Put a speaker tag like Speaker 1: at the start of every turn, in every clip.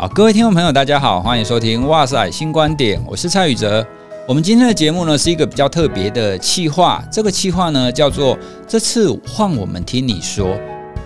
Speaker 1: 好，各位听众朋友，大家好，欢迎收听《哇塞新观点》，我是蔡宇哲。我们今天的节目呢，是一个比较特别的企划，这个企划呢叫做“这次换我们听你说”，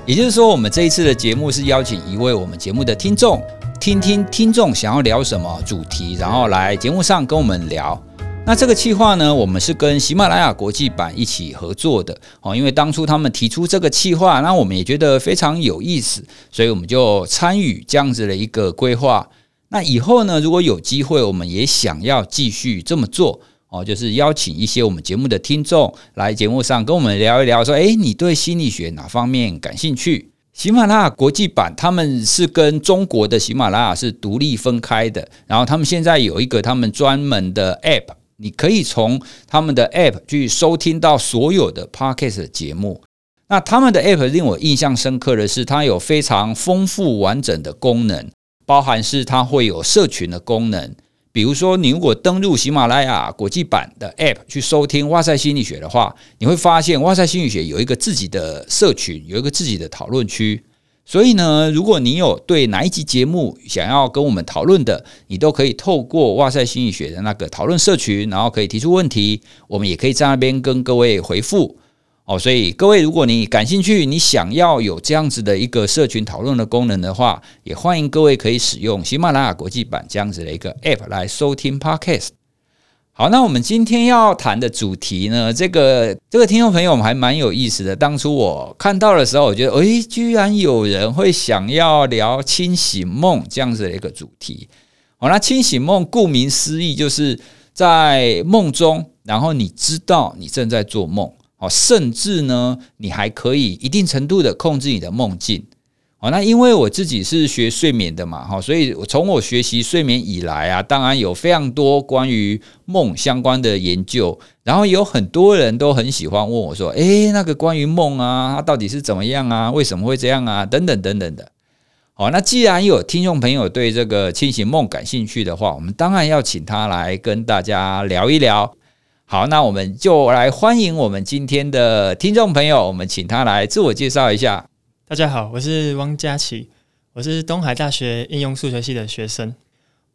Speaker 1: 也就是说，我们这一次的节目是邀请一位我们节目的听众，听听听众想要聊什么主题，然后来节目上跟我们聊。那这个计划呢，我们是跟喜马拉雅国际版一起合作的哦。因为当初他们提出这个计划，那我们也觉得非常有意思，所以我们就参与这样子的一个规划。那以后呢，如果有机会，我们也想要继续这么做哦，就是邀请一些我们节目的听众来节目上跟我们聊一聊，说，诶，你对心理学哪方面感兴趣？喜马拉雅国际版他们是跟中国的喜马拉雅是独立分开的，然后他们现在有一个他们专门的 App。你可以从他们的 App 去收听到所有的 Podcast 节目。那他们的 App 令我印象深刻的是，它有非常丰富完整的功能，包含是它会有社群的功能。比如说，你如果登入喜马拉雅国际版的 App 去收听《哇塞心理学》的话，你会发现《哇塞心理学》有一个自己的社群，有一个自己的讨论区。所以呢，如果你有对哪一集节目想要跟我们讨论的，你都可以透过哇塞心理学的那个讨论社群，然后可以提出问题，我们也可以在那边跟各位回复哦。所以各位，如果你感兴趣，你想要有这样子的一个社群讨论的功能的话，也欢迎各位可以使用喜马拉雅国际版这样子的一个 App 来收听 Podcast。好，那我们今天要谈的主题呢，这个这个听众朋友我们还蛮有意思的。当初我看到的时候，我觉得，诶，居然有人会想要聊清醒梦这样子的一个主题。好，那清醒梦顾名思义，就是在梦中，然后你知道你正在做梦，哦，甚至呢，你还可以一定程度的控制你的梦境。哦，那因为我自己是学睡眠的嘛，哈，所以从我学习睡眠以来啊，当然有非常多关于梦相关的研究，然后有很多人都很喜欢问我说，诶，那个关于梦啊，它到底是怎么样啊？为什么会这样啊？等等等等的。好，那既然有听众朋友对这个清醒梦感兴趣的话，我们当然要请他来跟大家聊一聊。好，那我们就来欢迎我们今天的听众朋友，我们请他来自我介绍一下。
Speaker 2: 大家好，我是汪佳琪，我是东海大学应用数学系的学生。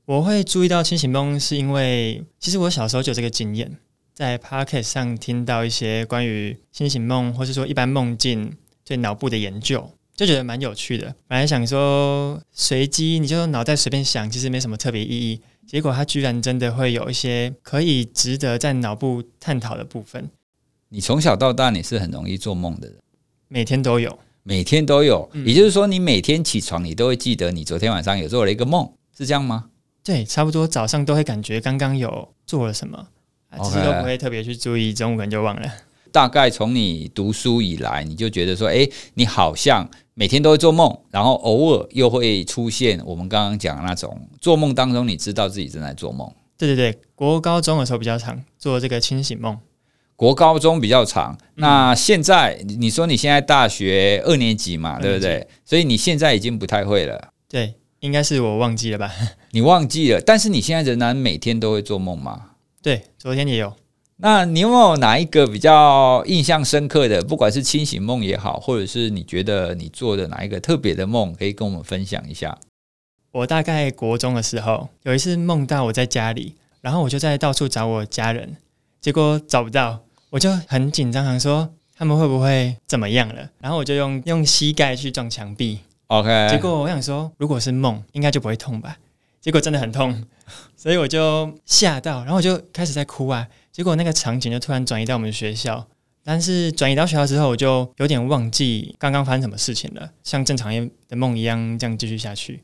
Speaker 2: 我会注意到清醒梦，是因为其实我小时候就有这个经验，在 Podcast 上听到一些关于清醒梦，或是说一般梦境对脑部的研究，就觉得蛮有趣的。本来想说随机，你就脑袋随便想，其实没什么特别意义。结果它居然真的会有一些可以值得在脑部探讨的部分。
Speaker 1: 你从小到大，你是很容易做梦的人，
Speaker 2: 每天都有。
Speaker 1: 每天都有，也就是说，你每天起床，你都会记得你昨天晚上有做了一个梦，是这样吗？
Speaker 2: 对，差不多早上都会感觉刚刚有做了什么，其实都不会特别去注意，中午可能就忘了。
Speaker 1: 大概从你读书以来，你就觉得说，诶，你好像每天都会做梦，然后偶尔又会出现我们刚刚讲的那种做梦当中，你知道自己正在做梦。
Speaker 2: 对对对，国高中的时候比较常做这个清醒梦。
Speaker 1: 国高中比较长，那现在你说你现在大学二年级嘛，对不对？所以你现在已经不太会了。
Speaker 2: 对，应该是我忘记了吧？
Speaker 1: 你忘记了，但是你现在仍然每天都会做梦吗？
Speaker 2: 对，昨天也有。
Speaker 1: 那你有没有哪一个比较印象深刻的，不管是清醒梦也好，或者是你觉得你做的哪一个特别的梦，可以跟我们分享一下？
Speaker 2: 我大概国中的时候，有一次梦到我在家里，然后我就在到处找我家人，结果找不到。我就很紧张，想说他们会不会怎么样了？然后我就用用膝盖去撞墙壁
Speaker 1: ，OK。
Speaker 2: 结果我想说，如果是梦，应该就不会痛吧？结果真的很痛，所以我就吓到，然后我就开始在哭啊。结果那个场景就突然转移到我们学校，但是转移到学校之后，我就有点忘记刚刚发生什么事情了，像正常的梦一样这样继续下去。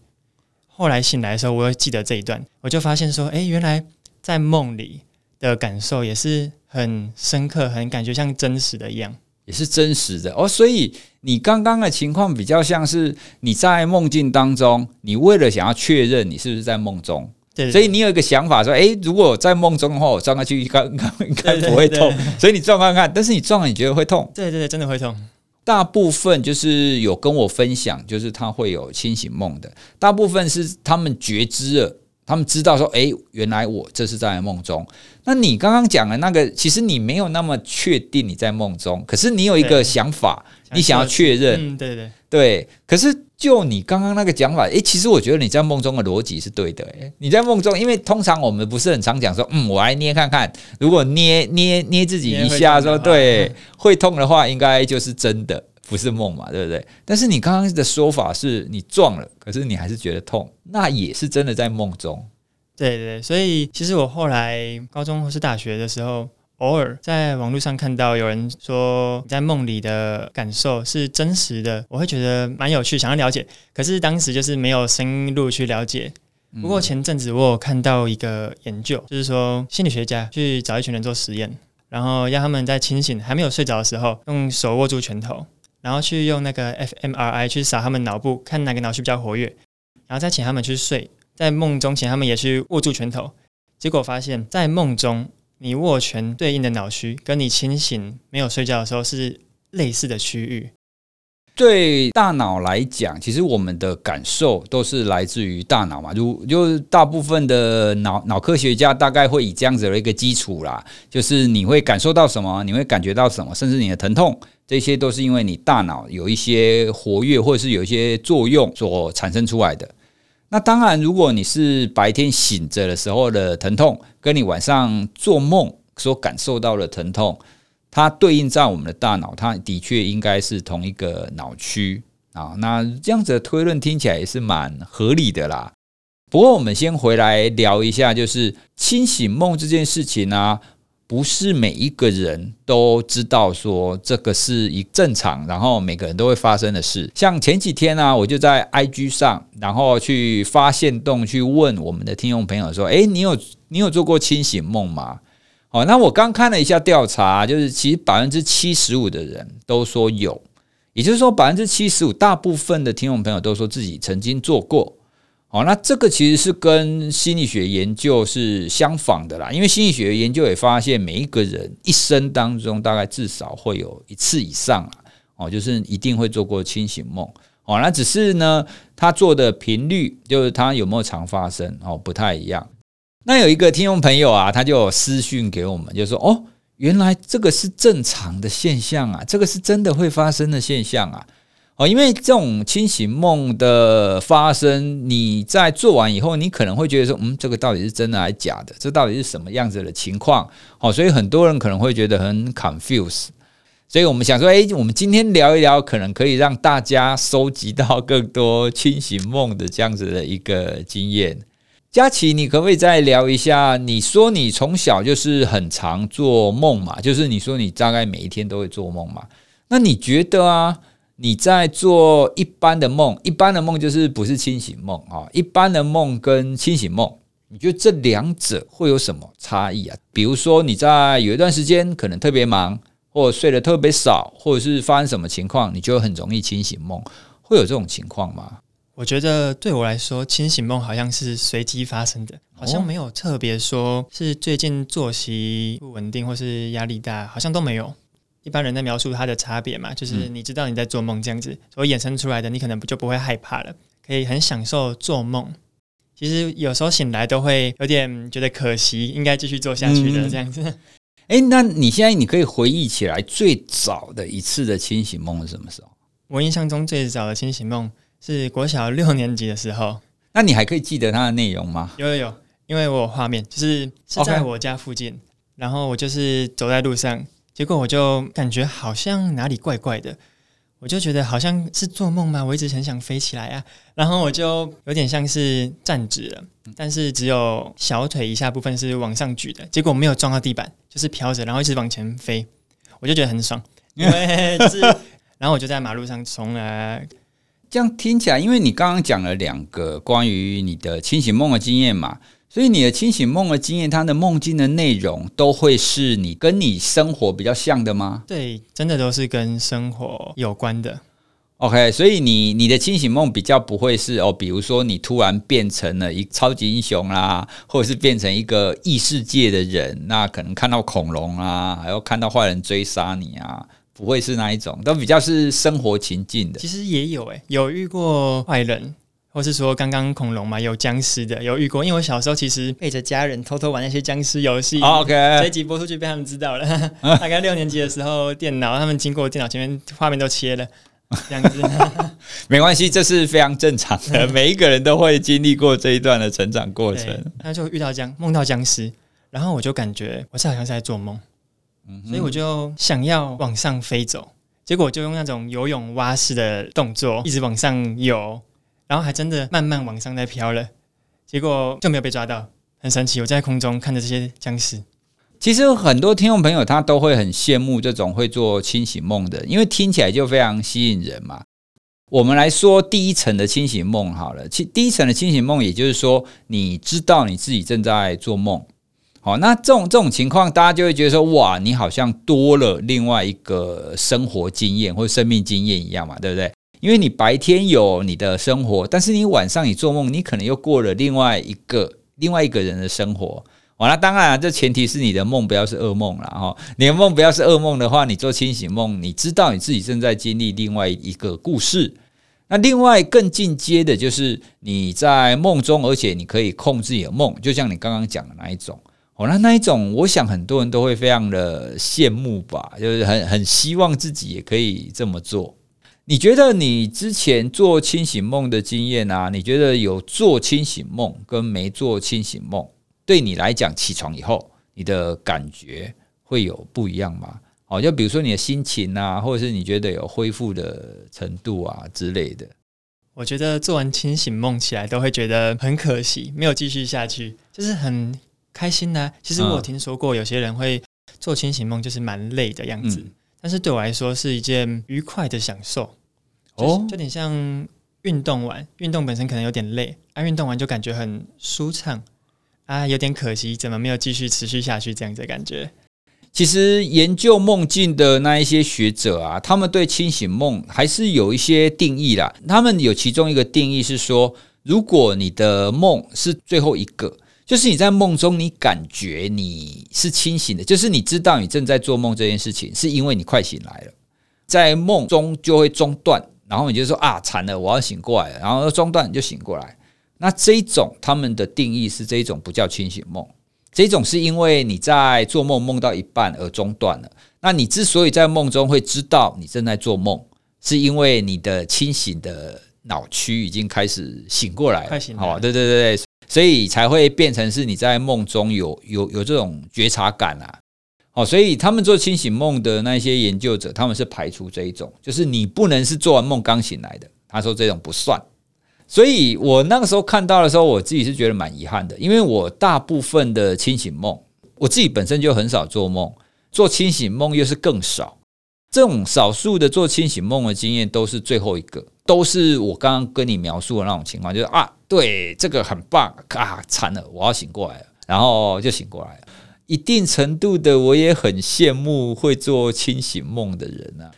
Speaker 2: 后来醒来的时候，我又记得这一段，我就发现说，哎，原来在梦里的感受也是。很深刻，很感觉像真实的一样，
Speaker 1: 也是真实的哦。所以你刚刚的情况比较像是你在梦境当中，你为了想要确认你是不是在梦中，
Speaker 2: 对，对，对，
Speaker 1: 所以你有一个想法说：诶，如果在梦中的话，我撞下去应该应该不会痛。所以你撞看看，但是你撞了，你觉得会痛？
Speaker 2: 对对对，真的会痛。
Speaker 1: 大部分就是有跟我分享，就是他会有清醒梦的，大部分是他们觉知了。他们知道说，诶，原来我这是在梦中。那你刚刚讲的那个，其实你没有那么确定你在梦中，可是你有一个想法，你想要确认，
Speaker 2: 嗯，对对对，
Speaker 1: 对，可是就你刚刚那个讲法，诶，其实我觉得你在梦中的逻辑是对的。诶，你在梦中，因为通常我们不是很常讲说，嗯，我来捏看看，如果捏捏捏自己一下，说对会痛的话，应该就是真的，不是梦嘛，对不对？但是你刚刚的说法是你撞了，可是你还是觉得痛，那也是真的在梦中。
Speaker 2: 对对，所以其实我后来高中或是大学的时候。偶尔在网络上看到有人说你在梦里的感受是真实的，我会觉得蛮有趣，想要了解。可是当时就是没有深入去了解。不过前阵子我有看到一个研究，就是说心理学家去找一群人做实验，然后让他们在清醒还没有睡着的时候，用手握住拳头，然后去用那个 fMRI 去扫他们脑部，看哪个脑区比较活跃，然后再请他们去睡，在梦中请他们也去握住拳头，结果发现，在梦中。你握拳对应的脑区，跟你清醒没有睡觉的时候是类似的区域。
Speaker 1: 对大脑来讲，其实我们的感受都是来自于大脑嘛。如就大部分的脑脑科学家大概会以这样子的一个基础啦，就是你会感受到什么，你会感觉到什么，甚至你的疼痛，这些都是因为你大脑有一些活跃或者是有一些作用所产生出来的。那当然，如果你是白天醒着的时候的疼痛，跟你晚上做梦所感受到的疼痛，它对应在我们的大脑，它的确应该是同一个脑区啊。那这样子的推论听起来也是蛮合理的啦。不过，我们先回来聊一下，就是清醒梦这件事情啊。不是每一个人都知道说这个是一正常，然后每个人都会发生的事。像前几天呢、我就在 IG 上，然后去发现洞去问我们的听众朋友说：“诶，你有你有做过清醒梦吗？”哦，那我刚看了一下调查，就是其实百分之七十五的人都说有，也就是说百分之七十五大部分的听众朋友都说自己曾经做过。哦，那这个其实是跟心理学研究是相仿的啦，因为心理学研究也发现，每一个人一生当中大概至少会有一次以上啊，哦，就是一定会做过清醒梦。哦，那只是呢，他做的频率，就是他有没有常发生哦，不太一样。那有一个听众朋友啊，他就私讯给我们，就说：“哦，原来这个是正常的现象啊，这个是真的会发生的现象啊。”哦，因为这种清醒梦的发生，你在做完以后，你可能会觉得说，嗯，这个到底是真的还是假的？这到底是什么样子的情况？哦，所以很多人可能会觉得很 confuse。所以我们想说，诶，我们今天聊一聊，可能可以让大家收集到更多清醒梦的这样子的一个经验。佳琪，你可不可以再聊一下？你说你从小就是很常做梦嘛？就是你说你大概每一天都会做梦嘛？那你觉得啊？你在做一般的梦，一般的梦就是不是清醒梦啊？一般的梦跟清醒梦，你觉得这两者会有什么差异啊？比如说你在有一段时间可能特别忙，或者睡得特别少，或者是发生什么情况，你就很容易清醒梦，会有这种情况吗？
Speaker 2: 我觉得对我来说，清醒梦好像是随机发生的，好像没有特别说是最近作息不稳定或是压力大，好像都没有。一般人在描述它的差别嘛，就是你知道你在做梦这样子，所以衍生出来的，你可能不就不会害怕了，可以很享受做梦。其实有时候醒来都会有点觉得可惜，应该继续做下去的这样子。
Speaker 1: 哎、嗯，那你现在你可以回忆起来最早的一次的清醒梦是什么时候？
Speaker 2: 我印象中最早的清醒梦是国小六年级的时候。
Speaker 1: 那你还可以记得它的内容吗？
Speaker 2: 有有有，因为我有画面，就是是在我家附近.然后我就是走在路上。结果我就感觉好像哪里怪怪的，我就觉得好像是做梦吗？我一直很想飞起来啊，然后我就有点像是站直了，但是只有小腿以下部分是往上举的，结果没有撞到地板，就是飘着，然后一直往前飞，我就觉得很爽，因为是，然后我就在马路上从啊，
Speaker 1: 这样听起来，因为你刚刚讲了两个关于你的清醒梦的经验嘛。所以你的清醒梦的经验，它的梦境的内容都会是你跟你生活比较像的吗？
Speaker 2: 对，真的都是跟生活有关的。
Speaker 1: OK，所以你你的清醒梦比较不会是哦，比如说你突然变成了一超级英雄啦，或者是变成一个异世界的人，那可能看到恐龙啊，还要看到坏人追杀你啊，不会是那一种，都比较是生活情境的。
Speaker 2: 其实也有诶、欸，有遇过坏人。或是说刚刚恐龙嘛，有僵尸的，有遇过。因为我小时候其实背着家人偷偷玩那些僵尸游戏。
Speaker 1: OK，
Speaker 2: 这一集播出去被他们知道了。大概六年级的时候，电脑他们经过电脑前面，画面都切了，这样子。
Speaker 1: 没关系，这是非常正常的，每一个人都会经历过这一段的成长过程。
Speaker 2: 他就遇到僵，梦到僵尸，然后我就感觉我是好像是在做梦，嗯、所以我就想要往上飞走，结果就用那种游泳蛙式的动作一直往上游，然后还真的慢慢往上在飘了，结果就没有被抓到，很神奇。我在空中看着这些僵尸。
Speaker 1: 其实很多听众朋友他都会很羡慕这种会做清醒梦的，因为听起来就非常吸引人嘛。我们来说第一层的清醒梦好了，其第一层的清醒梦，也就是说你知道你自己正在做梦。好，那这种这种情况，大家就会觉得说，哇，你好像多了另外一个生活经验或生命经验一样嘛，对不对？因为你白天有你的生活，但是你晚上你做梦，你可能又过了另外一个另外一个人的生活。好，那当然，这前提是你的梦不要是噩梦了哈。你的梦不要是噩梦的话，你做清醒梦，你知道你自己正在经历另外一个故事。那另外更进阶的就是你在梦中，而且你可以控制你的梦，就像你刚刚讲的那一种。哦，那那一种，我想很多人都会非常的羡慕吧，就是很很希望自己也可以这么做。你觉得你之前做清醒梦的经验啊？你觉得有做清醒梦跟没做清醒梦？对你来讲，起床以后你的感觉会有不一样吗？哦，就比如说你的心情啊，或者是你觉得有恢复的程度啊之类的。
Speaker 2: 我觉得做完清醒梦起来都会觉得很可惜，没有继续下去，就是很开心呐、啊。其实我有听说过有些人会做清醒梦，就是蛮累的样子，嗯、但是对我来说是一件愉快的享受。哦，就有点像运动完，运动本身可能有点累，啊、运动完就感觉很舒畅。啊，有点可惜，怎么没有继续持续下去这样子的感觉？
Speaker 1: 其实研究梦境的那一些学者啊，他们对清醒梦还是有一些定义啦。他们有其中一个定义是说，如果你的梦是最后一个，就是你在梦中你感觉你是清醒的，就是你知道你正在做梦这件事情，是因为你快醒来了，在梦中就会中断，然后你就说啊，惨了，我要醒过来了，然后中断你就醒过来。那这一种他们的定义是这一种不叫清醒梦，这一种是因为你在做梦梦到一半而中断了。那你之所以在梦中会知道你正在做梦，是因为你的清醒的脑区已经开始醒过来了，
Speaker 2: 快醒了。
Speaker 1: 好，对对对对，所以才会变成是你在梦中有有有这种觉察感啊。哦，所以他们做清醒梦的那些研究者，他们是排除这一种，就是你不能是做完梦刚醒来的。他说这种不算。所以我那个时候看到的时候，我自己是觉得蛮遗憾的，因为我大部分的清醒梦，我自己本身就很少做梦，做清醒梦又是更少。这种少数的做清醒梦的经验，都是最后一个，都是我刚刚跟你描述的那种情况，就是啊，对，这个很棒啊，惨了，我要醒过来了，然后就醒过来了。一定程度的，我也很羡慕会做清醒梦的人啊。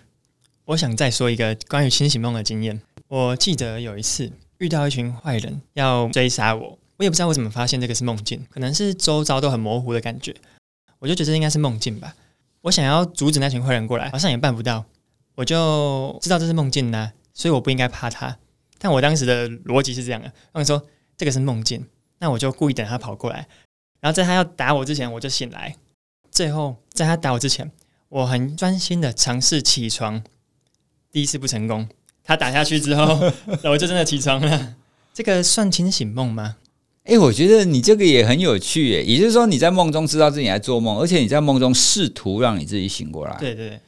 Speaker 2: 我想再说一个关于清醒梦的经验，我记得有一次。遇到一群坏人要追杀我，我也不知道我怎么发现这个是梦境，可能是周遭都很模糊的感觉，我就觉得应该是梦境吧。我想要阻止那群坏人过来，好像也办不到，我就知道这是梦境呢，所以我不应该怕他。但我当时的逻辑是这样的，我说这个是梦境，那我就故意等他跑过来，然后在他要打我之前我就醒来，最后在他打我之前，我很专心的尝试起床，第一次不成功。他打下去之后，我就真的起床了。这个算清醒梦吗？
Speaker 1: 诶、欸，我觉得你这个也很有趣耶。也就是说，你在梦中知道自己在做梦，而且你在梦中试图让你自己醒过来。
Speaker 2: 对对对。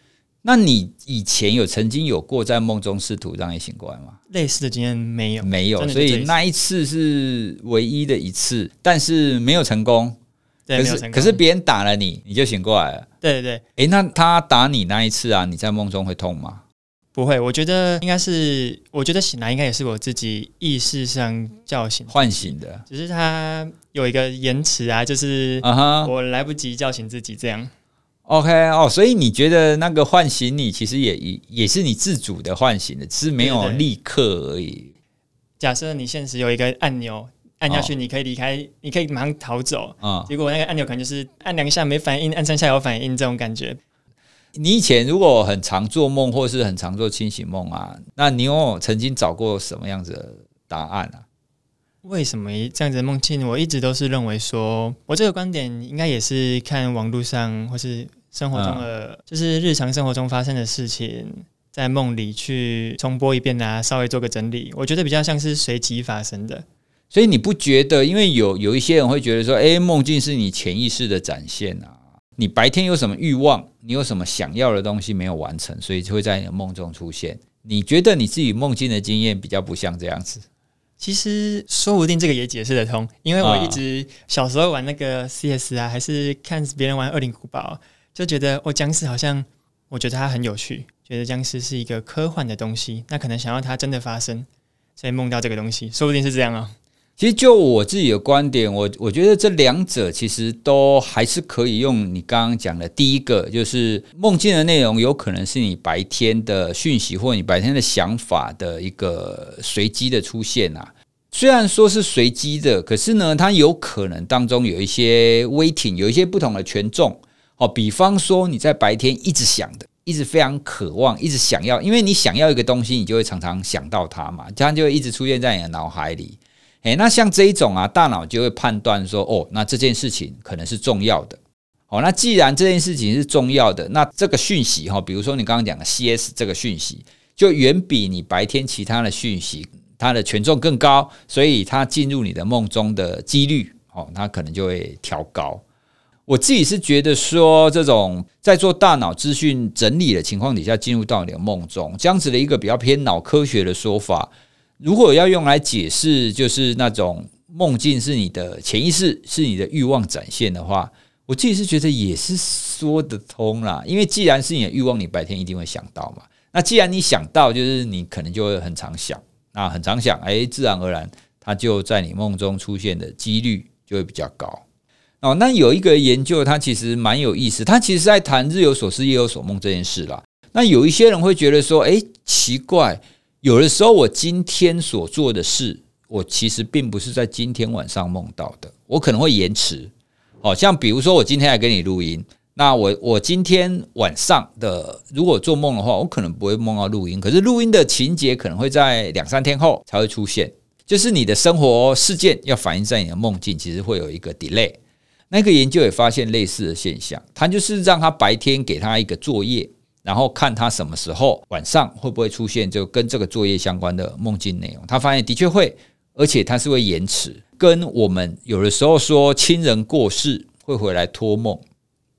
Speaker 1: 那你以前有曾经有过在梦中试图让你醒过来吗？
Speaker 2: 类似的经验没有，
Speaker 1: 没有。所以那一次是唯一的一次，但是没有成功。
Speaker 2: 对，
Speaker 1: 可是别人打了你，你就醒过来了。
Speaker 2: 对对对。诶、
Speaker 1: 欸，那他打你那一次啊，你在梦中会痛吗？
Speaker 2: 不会，我觉得应该是，我觉得醒来应该也是我自己意识上叫醒、
Speaker 1: 唤醒的，
Speaker 2: 只是他有一个延迟啊，就是我来不及叫醒自己这样。Uh huh.
Speaker 1: OK 哦，所以你觉得那个唤醒你，其实也也也是你自主的唤醒的，只是没有立刻而已。
Speaker 2: 假设你现实有一个按钮按下去，你可以离开，哦、你可以马上逃走啊，结果那个按钮可能就是按两下没反应，按三下有反应这种感觉。
Speaker 1: 你以前如果很常做梦，或是很常做清醒梦啊，那你有曾经找过什么样子的答案啊？
Speaker 2: 为什么这样子的梦境？我一直都是认为说，我这个观点应该也是看网络上或是生活中的，嗯、就是日常生活中发生的事情，在梦里去重播一遍啊，稍微做个整理，我觉得比较像是随机发生的。
Speaker 1: 所以你不觉得？因为有有一些人会觉得说，诶，梦境是你潜意识的展现啊。你白天有什么欲望，你有什么想要的东西没有完成，所以就会在你的梦中出现。你觉得你自己梦境的经验比较不像这样子？
Speaker 2: 其实说不定这个也解释得通，因为我一直小时候玩那个 CS 啊，还是看别人玩《恶灵古堡》，就觉得哦僵尸好像，我觉得它很有趣，觉得僵尸是一个科幻的东西，那可能想要它真的发生，所以梦到这个东西，说不定是这样啊。
Speaker 1: 其实就我自己的观点，我我觉得这两者其实都还是可以用你刚刚讲的第一个，就是梦境的内容有可能是你白天的讯息或你白天的想法的一个随机的出现啊。虽然说是随机的，可是呢，它有可能当中有一些 weighting，有一些不同的权重哦。比方说你在白天一直想的，一直非常渴望，一直想要，因为你想要一个东西，你就会常常想到它嘛，这样就会一直出现在你的脑海里。诶，那像这一种啊，大脑就会判断说，哦，那这件事情可能是重要的。哦，那既然这件事情是重要的，那这个讯息哈，比如说你刚刚讲的 CS 这个讯息，就远比你白天其他的讯息它的权重更高，所以它进入你的梦中的几率，哦，它可能就会调高。我自己是觉得说，这种在做大脑资讯整理的情况底下进入到你的梦中，这样子的一个比较偏脑科学的说法。如果要用来解释，就是那种梦境是你的潜意识，是你的欲望展现的话，我自己是觉得也是说得通啦。因为既然是你的欲望，你白天一定会想到嘛。那既然你想到，就是你可能就会很常想，那很常想，哎，自然而然，它就在你梦中出现的几率就会比较高。哦，那有一个研究，它其实蛮有意思，它其实在谈日有所思，夜有所梦这件事啦。那有一些人会觉得说，哎，奇怪。有的时候，我今天所做的事，我其实并不是在今天晚上梦到的，我可能会延迟。哦像比如说，我今天来跟你录音，那我我今天晚上的如果做梦的话，我可能不会梦到录音，可是录音的情节可能会在两三天后才会出现。就是你的生活事件要反映在你的梦境，其实会有一个 delay。那个研究也发现类似的现象，他就是让他白天给他一个作业。然后看他什么时候晚上会不会出现，就跟这个作业相关的梦境内容。他发现的确会，而且他是会延迟，跟我们有的时候说亲人过世会回来托梦，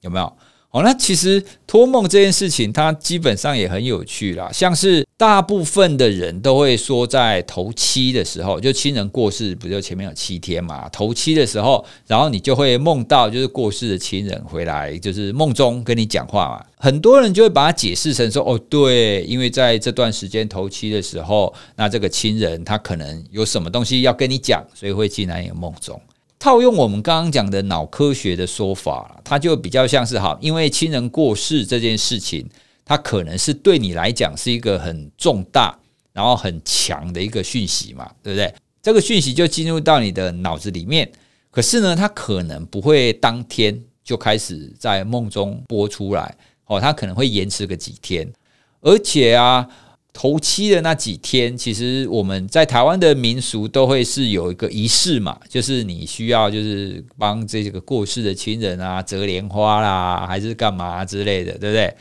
Speaker 1: 有没有？哦，那其实托梦这件事情，它基本上也很有趣啦。像是大部分的人都会说，在头七的时候，就亲人过世，不就前面有七天嘛？头七的时候，然后你就会梦到就是过世的亲人回来，就是梦中跟你讲话嘛。很多人就会把它解释成说，哦，对，因为在这段时间头七的时候，那这个亲人他可能有什么东西要跟你讲，所以会进来你的梦中。套用我们刚刚讲的脑科学的说法，它就比较像是哈，因为亲人过世这件事情，它可能是对你来讲是一个很重大，然后很强的一个讯息嘛，对不对？这个讯息就进入到你的脑子里面，可是呢，它可能不会当天就开始在梦中播出来，哦，它可能会延迟个几天，而且啊。头七的那几天，其实我们在台湾的民俗都会是有一个仪式嘛，就是你需要就是帮这个过世的亲人啊折莲花啦，还是干嘛之类的，对不对？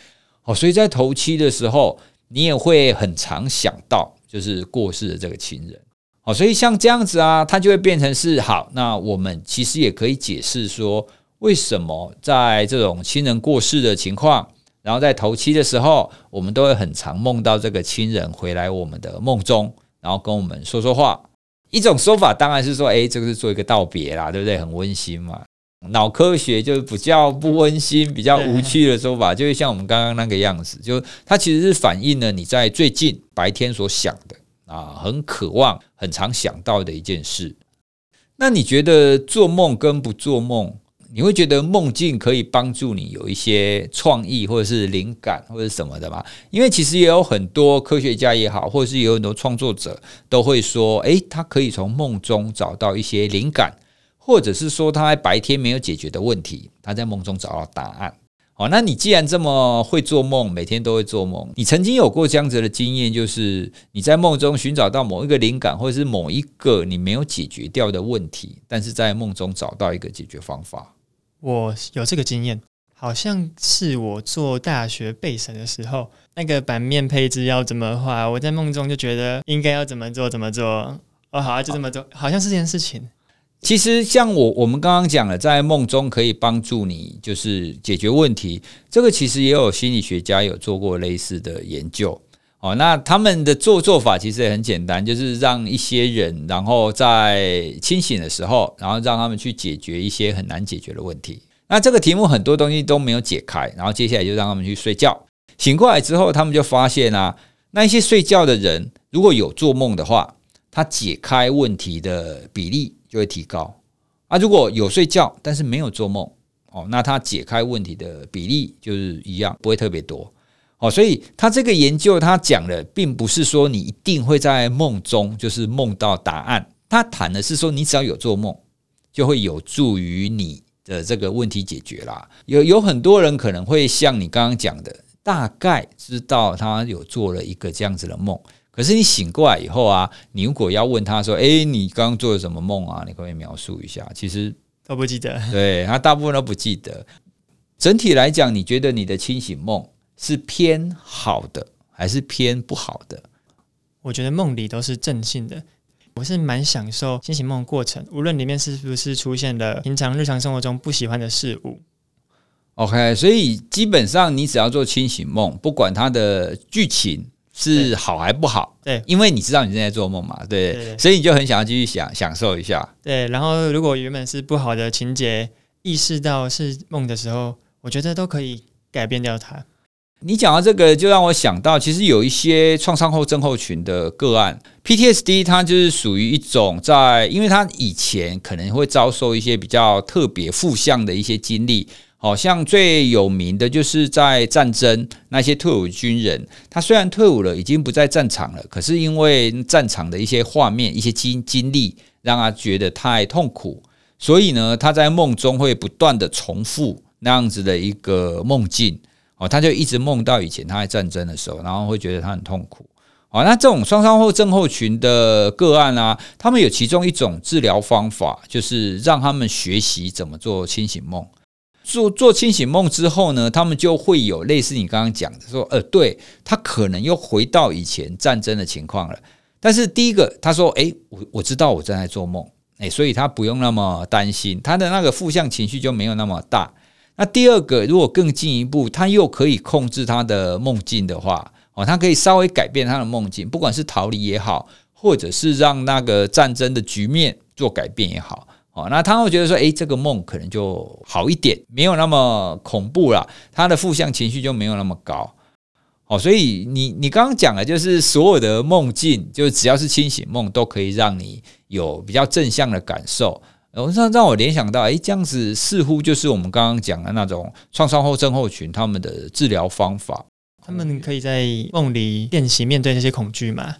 Speaker 1: 哦，所以在头七的时候，你也会很常想到就是过世的这个亲人。哦，所以像这样子啊，它就会变成是好。那我们其实也可以解释说，为什么在这种亲人过世的情况。然后在头七的时候，我们都会很常梦到这个亲人回来我们的梦中，然后跟我们说说话。一种说法当然是说，哎，这个是做一个道别啦，对不对？很温馨嘛。脑科学就是比较不温馨、比较无趣的说法，就是像我们刚刚那个样子，就它其实是反映了你在最近白天所想的啊，很渴望、很常想到的一件事。那你觉得做梦跟不做梦？你会觉得梦境可以帮助你有一些创意，或者是灵感，或者什么的吗？因为其实也有很多科学家也好，或者是有很多创作者都会说，诶，他可以从梦中找到一些灵感，或者是说他在白天没有解决的问题，他在梦中找到答案。好，那你既然这么会做梦，每天都会做梦，你曾经有过这样子的经验，就是你在梦中寻找到某一个灵感，或者是某一个你没有解决掉的问题，但是在梦中找到一个解决方法。
Speaker 2: 我有这个经验，好像是我做大学备审的时候，那个版面配置要怎么画，我在梦中就觉得应该要怎么做怎么做，哦，好啊，就这么做，好像是这件事情。
Speaker 1: 其实像我我们刚刚讲了，在梦中可以帮助你就是解决问题，这个其实也有心理学家有做过类似的研究。哦，那他们的做做法其实也很简单，就是让一些人，然后在清醒的时候，然后让他们去解决一些很难解决的问题。那这个题目很多东西都没有解开，然后接下来就让他们去睡觉。醒过来之后，他们就发现啊，那一些睡觉的人如果有做梦的话，他解开问题的比例就会提高。啊，如果有睡觉但是没有做梦，哦，那他解开问题的比例就是一样，不会特别多。哦，所以他这个研究他讲的并不是说你一定会在梦中就是梦到答案，他谈的是说你只要有做梦，就会有助于你。的这个问题解决啦，有有很多人可能会像你刚刚讲的，大概知道他有做了一个这样子的梦，可是你醒过来以后啊，你如果要问他说：“诶，你刚刚做了什么梦啊？”你可不可以描述一下？其实
Speaker 2: 都不记得，
Speaker 1: 对，他大部分都不记得。整体来讲，你觉得你的清醒梦是偏好的还是偏不好的？
Speaker 2: 我觉得梦里都是正性的。我是蛮享受清醒梦的过程，无论里面是不是出现了平常日常生活中不喜欢的事物。
Speaker 1: OK，所以基本上你只要做清醒梦，不管它的剧情是好还不好，
Speaker 2: 对，
Speaker 1: 因为你知道你正在做梦嘛，对，所以你就很想要继续享享受一下。
Speaker 2: 对，然后如果原本是不好的情节，意识到是梦的时候，我觉得都可以改变掉它。
Speaker 1: 你讲到这个，就让我想到，其实有一些创伤后症候群的个案，PTSD 它就是属于一种在，因为他以前可能会遭受一些比较特别负向的一些经历，好像最有名的就是在战争那些退伍军人，他虽然退伍了，已经不在战场了，可是因为战场的一些画面、一些经经历，让他觉得太痛苦，所以呢，他在梦中会不断的重复那样子的一个梦境。哦，他就一直梦到以前他在战争的时候，然后会觉得他很痛苦。哦，那这种创伤后症候群的个案啊，他们有其中一种治疗方法，就是让他们学习怎么做清醒梦。做做清醒梦之后呢，他们就会有类似你刚刚讲的，说，呃，对，他可能又回到以前战争的情况了。但是第一个，他说，诶，我我知道我正在做梦，诶，所以他不用那么担心，他的那个负向情绪就没有那么大。那第二个，如果更进一步，他又可以控制他的梦境的话，哦，他可以稍微改变他的梦境，不管是逃离也好，或者是让那个战争的局面做改变也好，哦，那他会觉得说，诶，这个梦可能就好一点，没有那么恐怖了，他的负向情绪就没有那么高，哦，所以你你刚刚讲的，就是所有的梦境，就只要是清醒梦，都可以让你有比较正向的感受。然后让我联想到，哎，这样子似乎就是我们刚刚讲的那种创伤后症候群他们的治疗方法。
Speaker 2: 他们可以在梦里练习面对那些恐惧吗？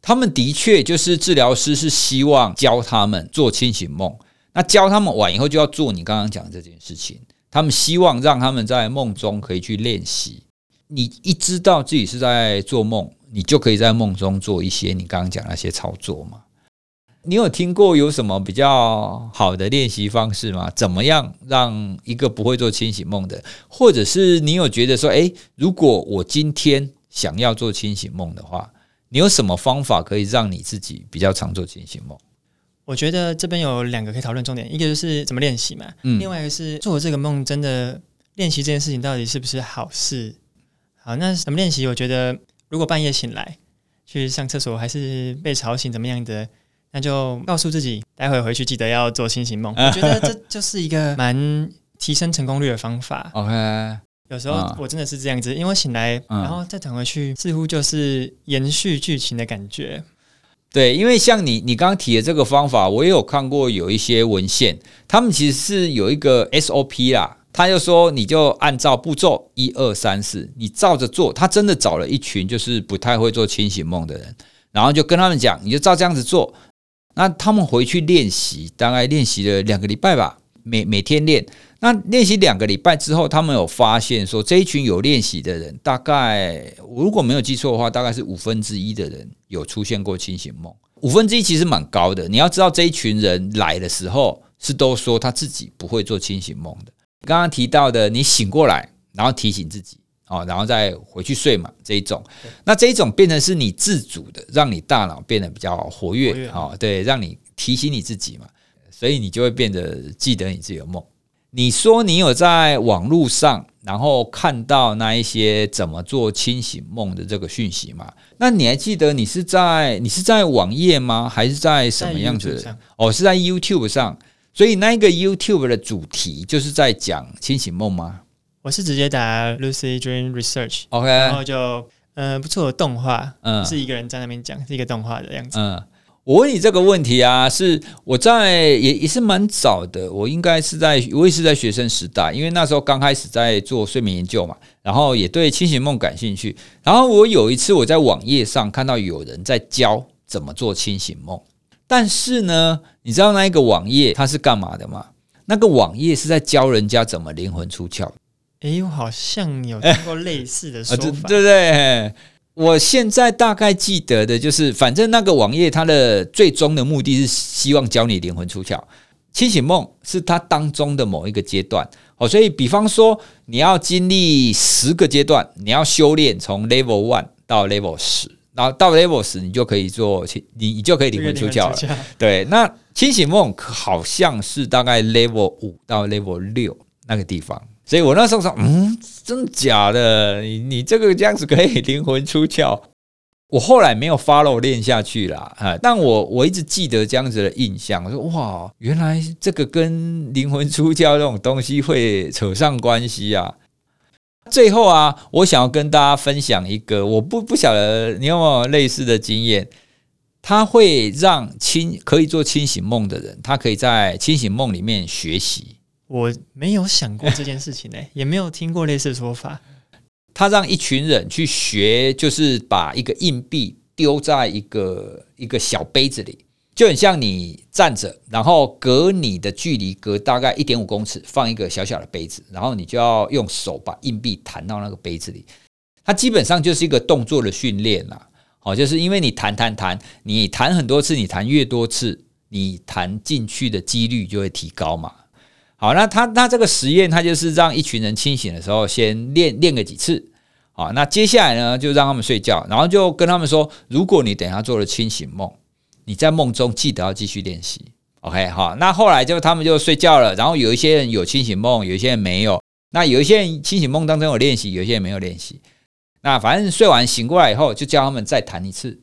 Speaker 1: 他们的确就是治疗师是希望教他们做清醒梦，那教他们完以后就要做你刚刚讲的这件事情。他们希望让他们在梦中可以去练习。你一知道自己是在做梦，你就可以在梦中做一些你刚刚讲那些操作嘛。你有听过有什么比较好的练习方式吗？怎么样让一个不会做清醒梦的，或者是你有觉得说，诶，如果我今天想要做清醒梦的话，你有什么方法可以让你自己比较常做清醒梦？
Speaker 2: 我觉得这边有两个可以讨论重点，一个就是怎么练习嘛，嗯，另外一个是做这个梦真的练习这件事情到底是不是好事？好，那怎么练习？我觉得如果半夜醒来去上厕所，还是被吵醒，怎么样的？那就告诉自己，待会回去记得要做清醒梦。我觉得这就是一个 蛮提升成功率的方法。OK，有时候我真的是这样子，因为醒来然后再躺回去，似乎就是延续剧情的感觉。
Speaker 1: 对，因为像你你刚刚提的这个方法，我也有看过有一些文献，他们其实是有一个 SOP 啦。他就说，你就按照步骤一二三四，你照着做。他真的找了一群就是不太会做清醒梦的人，然后就跟他们讲，你就照这样子做。那他们回去练习，大概练习了两个礼拜吧，每每天练。那练习两个礼拜之后，他们有发现说，这一群有练习的人，大概我如果没有记错的话，大概是五分之一的人有出现过清醒梦。五分之一其实蛮高的。你要知道，这一群人来的时候，是都说他自己不会做清醒梦的。刚刚提到的，你醒过来，然后提醒自己，哦，然后再回去睡嘛，这一种。那这一种变成是你自主的，让你大脑变得比较活跃，哦，对，让你提醒你自己嘛，所以你就会变得记得你自己的梦。你说你有在网络上，然后看到那一些怎么做清醒梦的这个讯息吗？那你还记得你是在你是在网页吗？还是在什么样子的？哦，是在 YouTube 上。所以那个 YouTube 的主题就是在讲清醒梦吗？
Speaker 2: 我是直接打 Lucid Dream Research，OK，然后就呃不错的动画，嗯，是一个人在那边讲，是一个动画的样子，嗯。
Speaker 1: 我问你这个问题啊，是我在也也是蛮早的，我应该是在我也是在学生时代，因为那时候刚开始在做睡眠研究嘛，然后也对清醒梦感兴趣。然后我有一次我在网页上看到有人在教怎么做清醒梦，但是呢，你知道那一个网页它是干嘛的吗？那个网页是在教人家怎么灵魂出窍。
Speaker 2: 哎，我好像有听过类似的说法，
Speaker 1: 对不对？我现在大概记得的就是，反正那个网页它的最终的目的是希望教你灵魂出窍，清醒梦是它当中的某一个阶段。哦，所以比方说你要经历十个阶段，你要修炼从 level one 到 level 十，然后到 level 十你就可以做清，你你就可以灵魂出窍了。对，那清醒梦好像是大概 level 五到 level 六那个地方。所以我那时候说，嗯，真的假的？你你这个这样子可以灵魂出窍？我后来没有 follow 练下去啦，啊，但我我一直记得这样子的印象。我说哇，原来这个跟灵魂出窍这种东西会扯上关系啊！最后啊，我想要跟大家分享一个，我不不晓得你有没有类似的经验，它会让清可以做清醒梦的人，他可以在清醒梦里面学习。
Speaker 2: 我没有想过这件事情呢，也没有听过类似的说法。
Speaker 1: 他让一群人去学，就是把一个硬币丢在一个一个小杯子里，就很像你站着，然后隔你的距离隔大概一点五公尺，放一个小小的杯子，然后你就要用手把硬币弹到那个杯子里。它基本上就是一个动作的训练啦。好，就是因为你弹弹弹，你弹很多次，你弹越多次，你弹进去的几率就会提高嘛。好，那他他这个实验，他就是让一群人清醒的时候先练练个几次，好，那接下来呢，就让他们睡觉，然后就跟他们说，如果你等下做了清醒梦，你在梦中记得要继续练习，OK，好，那后来就他们就睡觉了，然后有一些人有清醒梦，有一些人没有，那有一些人清醒梦当中有练习，有一些人没有练习，那反正睡完醒过来以后，就叫他们再弹一次，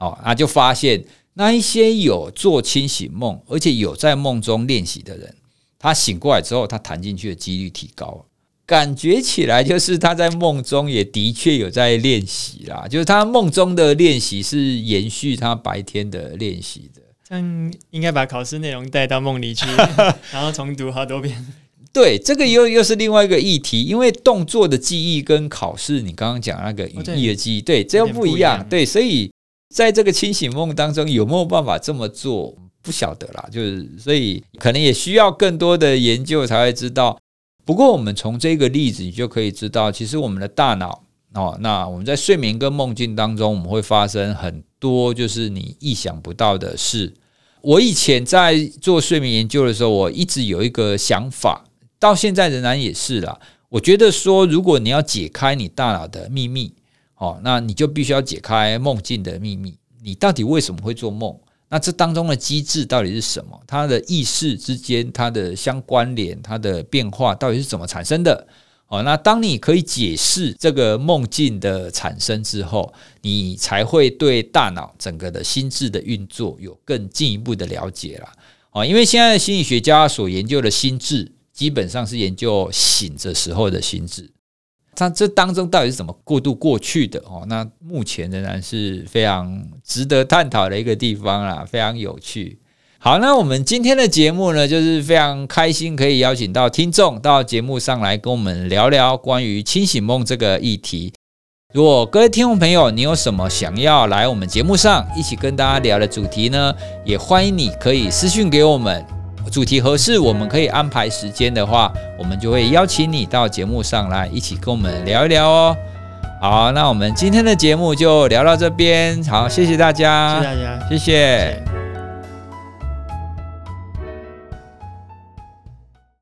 Speaker 1: 哦，那就发现那一些有做清醒梦，而且有在梦中练习的人。他醒过来之后，他弹进去的几率提高了，感觉起来就是他在梦中也的确有在练习啦，就是他梦中的练习是延续他白天的练习的。
Speaker 2: 这样应该把考试内容带到梦里去，然后重读好多遍。
Speaker 1: 对，这个又又是另外一个议题，因为动作的记忆跟考试，你刚刚讲那个语义的记忆，对，这又不一样。对，所以在这个清醒梦当中，有没有办法这么做？不晓得啦，就是所以可能也需要更多的研究才会知道。不过我们从这个例子，你就可以知道，其实我们的大脑哦，那我们在睡眠跟梦境当中，我们会发生很多就是你意想不到的事。我以前在做睡眠研究的时候，我一直有一个想法，到现在仍然也是啦。我觉得说，如果你要解开你大脑的秘密哦，那你就必须要解开梦境的秘密。你到底为什么会做梦？那这当中的机制到底是什么？它的意识之间，它的相关联，它的变化到底是怎么产生的？哦，那当你可以解释这个梦境的产生之后，你才会对大脑整个的心智的运作有更进一步的了解了。哦，因为现在的心理学家所研究的心智，基本上是研究醒着时候的心智。它这当中到底是怎么过渡过去的哦？那目前仍然是非常值得探讨的一个地方啦，非常有趣。好，那我们今天的节目呢，就是非常开心可以邀请到听众到节目上来跟我们聊聊关于清醒梦这个议题。如果各位听众朋友，你有什么想要来我们节目上一起跟大家聊的主题呢？也欢迎你可以私讯给我们。主题合适，我们可以安排时间的话，我们就会邀请你到节目上来，一起跟我们聊一聊哦。好，那我们今天的节目就聊到这边，好，谢谢大家，
Speaker 2: 谢谢大家，
Speaker 1: 谢谢。谢谢。